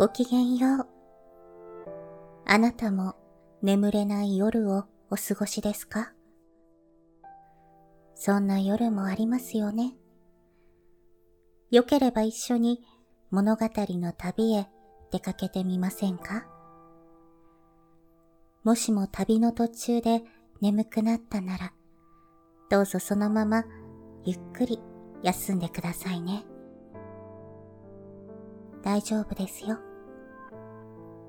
ごきげんよう。あなたも眠れない夜をお過ごしですか？そんな夜もありますよね。よければ一緒に物語の旅へ出かけてみませんか？もしも旅の途中で眠くなったなら、どうぞそのままゆっくり休んでくださいね。大丈夫ですよ。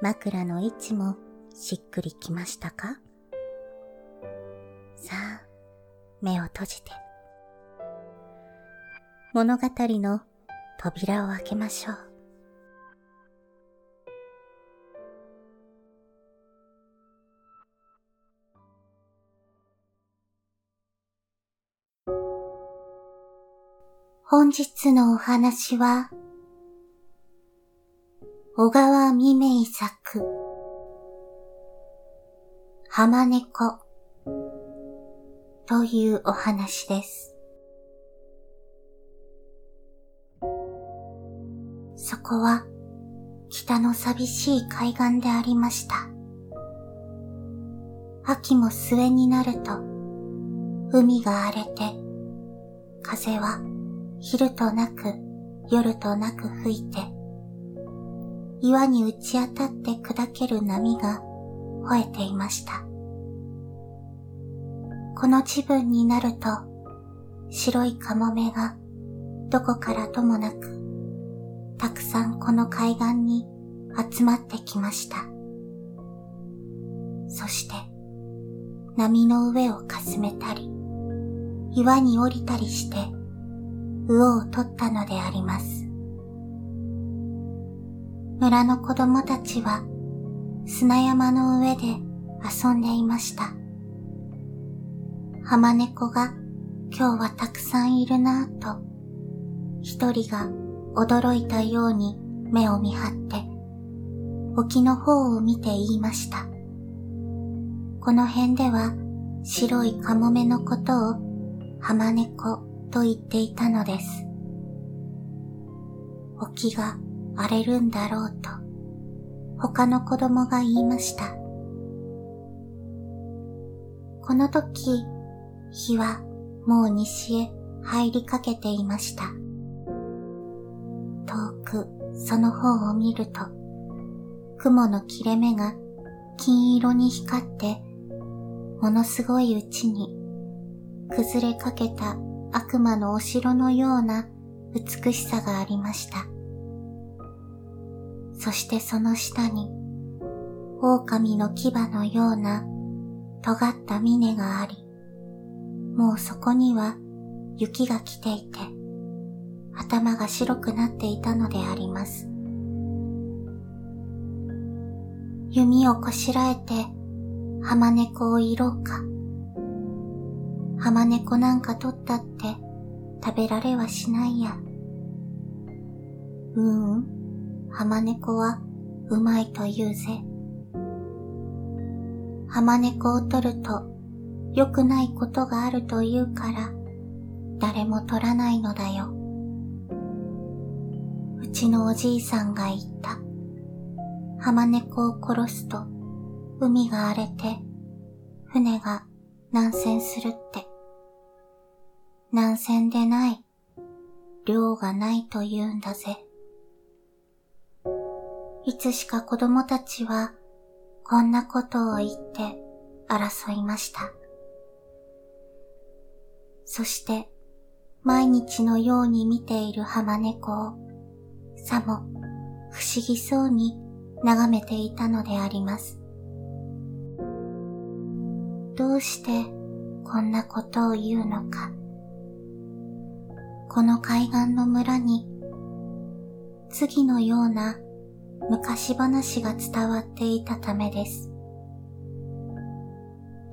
枕の位置もしっくりきましたか？さあ、目を閉じて。物語の扉を開けましょう。本日のお話は、小川未明作、浜猫というお話です。そこは北の寂しい海岸でありました。秋も末になると海が荒れて風は昼となく夜となく吹いて、岩に打ち当たって砕ける波が吠えていました。この自分になると、白いカモメがどこからともなく、たくさんこの海岸に集まってきました。そして、波の上をかすめたり、岩に降りたりして、魚を取ったのであります。村の子供たちは砂山の上で遊んでいました。浜猫が今日はたくさんいるなぁと、一人が驚いたように目を見張って、沖の方を見て言いました。この辺では白いカモメのことを浜猫と言っていたのです。沖が荒れるんだろうと他の子供が言いました。この時、日はもう西へ入りかけていました。遠くその方を見ると、雲の切れ目が金色に光って、ものすごいうちに崩れかけた悪魔のお城のような美しさがありました。そしてその下に狼の牙のような尖った峰があり、もうそこには雪が来ていて、頭が白くなっていたのであります。弓をこしらえて浜猫をいろうか。浜猫なんか取ったって食べられはしないや。ううん、浜猫はうまいと言うぜ。浜猫を取ると良くないことがあると言うから誰も取らないのだよ。うちのおじいさんが言った。浜猫を殺すと海が荒れて船が南船するって。南線でない、量がないと言うんだぜ。いつしか子供たちはこんなことを言って争いました。そして毎日のように見ている浜猫をさも不思議そうに眺めていたのであります。どうしてこんなことを言うのか。この海岸の村に次のような昔話が伝わっていたためです。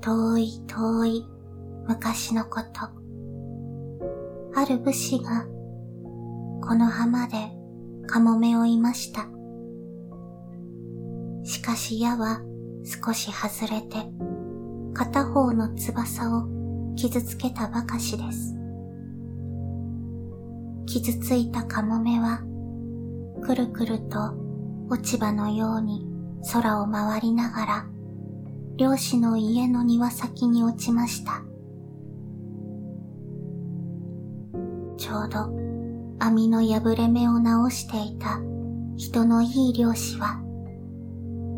遠い遠い昔のこと。ある武士がこの浜でカモメをいました。しかし矢は少し外れて片方の翼を傷つけたばかしです。傷ついたカモメはくるくると落ち葉のように空を回りながら漁師の家の庭先に落ちました。ちょうど網の破れ目を直していた人のいい漁師は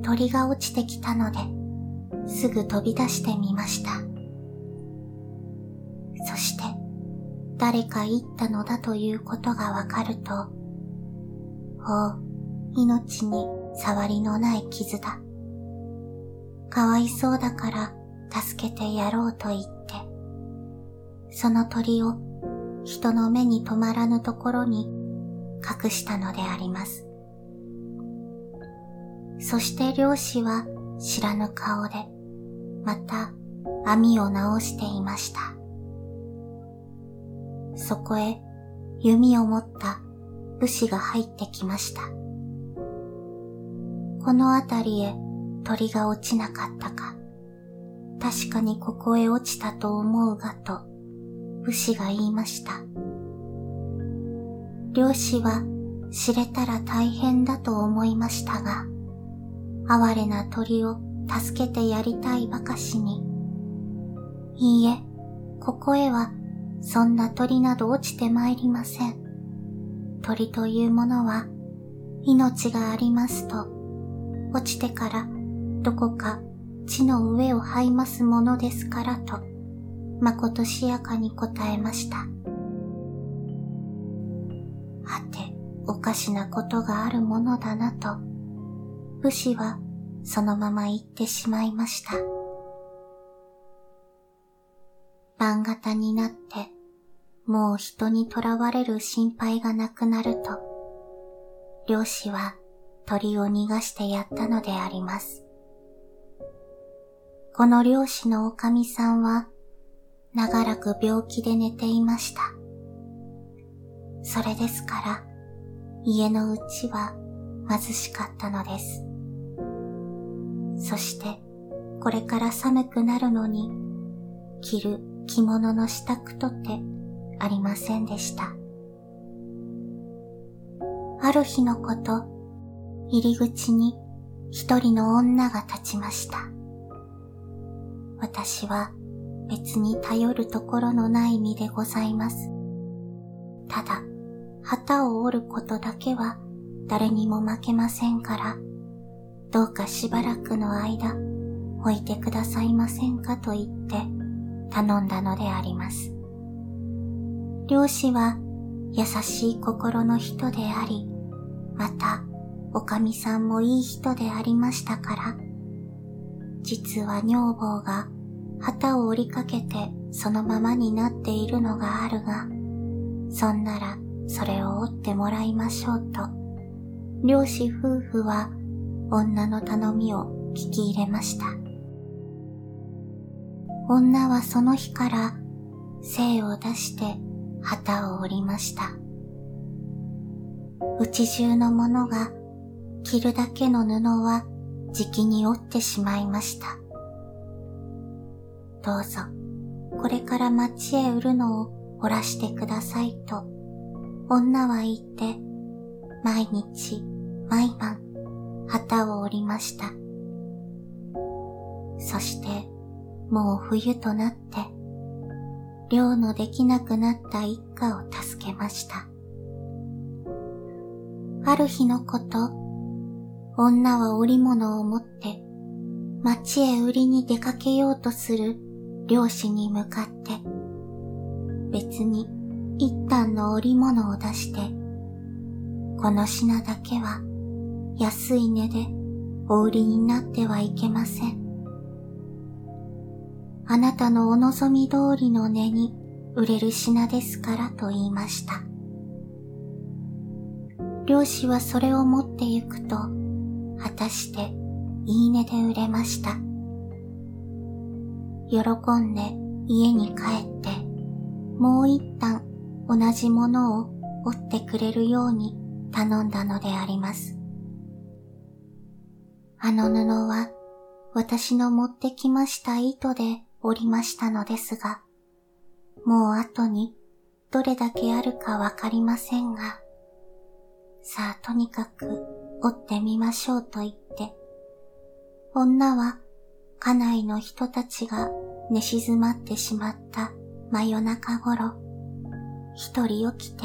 鳥が落ちてきたのですぐ飛び出してみました。そして誰か言ったのだということがわかると、おう、命に触りのない傷だ。かわいそうだから助けてやろうと言って、その鳥を人の目に留まらぬところに隠したのであります。そして漁師は知らぬ顔で、また網を直していました。そこへ弓を持った武士が入ってきました。この辺りへ鳥が落ちなかったか、確かにここへ落ちたと思うがと武士が言いました。漁師は知れたら大変だと思いましたが、哀れな鳥を助けてやりたいばかしに、いいえ、ここへはそんな鳥など落ちてまいりません。鳥というものは命がありますと、落ちてからどこか地の上を這いますものですからと、まことしやかに答えました。はて、おかしなことがあるものだなと、武士はそのまま言ってしまいました。晩型になって、もう人に囚われる心配がなくなると、漁師は鳥を逃がしてやったのであります。この漁師のおかみさんは、長らく病気で寝ていました。それですから、家のうちは貧しかったのです。そして、これから寒くなるのに、着る着物の支度とてありませんでした。ある日のこと、入り口に一人の女が立ちました。私は別に頼るところのない身でございます。ただ、旗を折ることだけは誰にも負けませんから、どうかしばらくの間置いてくださいませんかと言って頼んだのであります。漁師は優しい心の人であり、また、おかみさんもいい人でありましたから、実は女房が旗を折りかけてそのままになっているのがあるが、そんならそれを折ってもらいましょうと、漁師夫婦は女の頼みを聞き入れました。女はその日から精を出して旗を折りました。内中のものが着るだけの布はじきに折ってしまいました。どうぞ、これから町へ売るのを折らしてくださいと、女は言って、毎日、毎晩、旗を折りました。そして、もう冬となって、漁のできなくなった一家を助けました。ある日のこと、女は織物を持って町へ売りに出かけようとする漁師に向かって、別に一旦の織物を出して、この品だけは安い値でお売りになってはいけません。あなたのお望み通りの値に売れる品ですからと言いました。漁師はそれを持って行くと、果たしていいねで売れました。喜んで家に帰って、もう一旦同じものを折ってくれるように頼んだのであります。あの布は私の持ってきました糸で折りましたのですが、もう後にどれだけあるかわかりませんが、さあとにかく折ってみましょうと言って、女は家内の人たちが寝静まってしまった真夜中頃、一人起きて、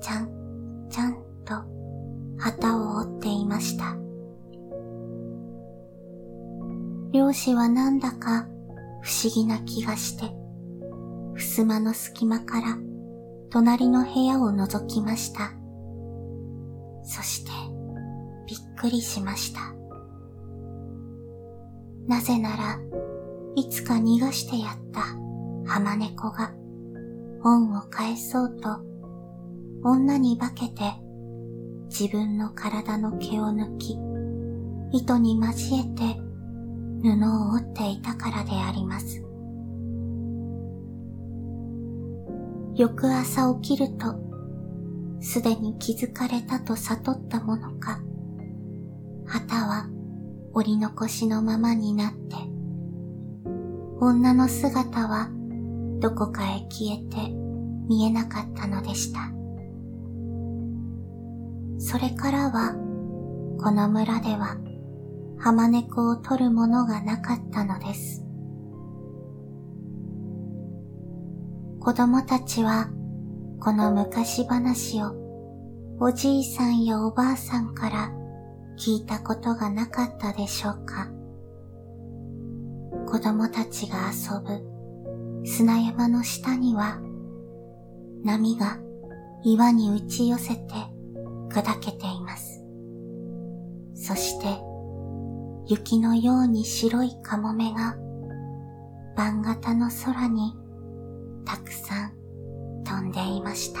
ちゃん、ちゃんと旗を折っていました。漁師はなんだか不思議な気がして、襖の隙間から隣の部屋を覗きました。そしてくりしました。なぜならいつか逃がしてやった浜猫が恩を返そうと女に化けて自分の体の毛を抜き糸に交えて布を織っていたからであります。翌朝起きると、すでに気づかれたと悟ったものか、旗は折り残しのままになって、女の姿はどこかへ消えて見えなかったのでした。それからは、この村では、浜猫を取るものがなかったのです。子供たちはこの昔話をおじいさんやおばあさんから聞いたことがなかったでしょうか？子供たちが遊ぶ砂山の下には波が岩に打ち寄せて砕けています。そして雪のように白いカモメが晩型の空にたくさん飛んでいました。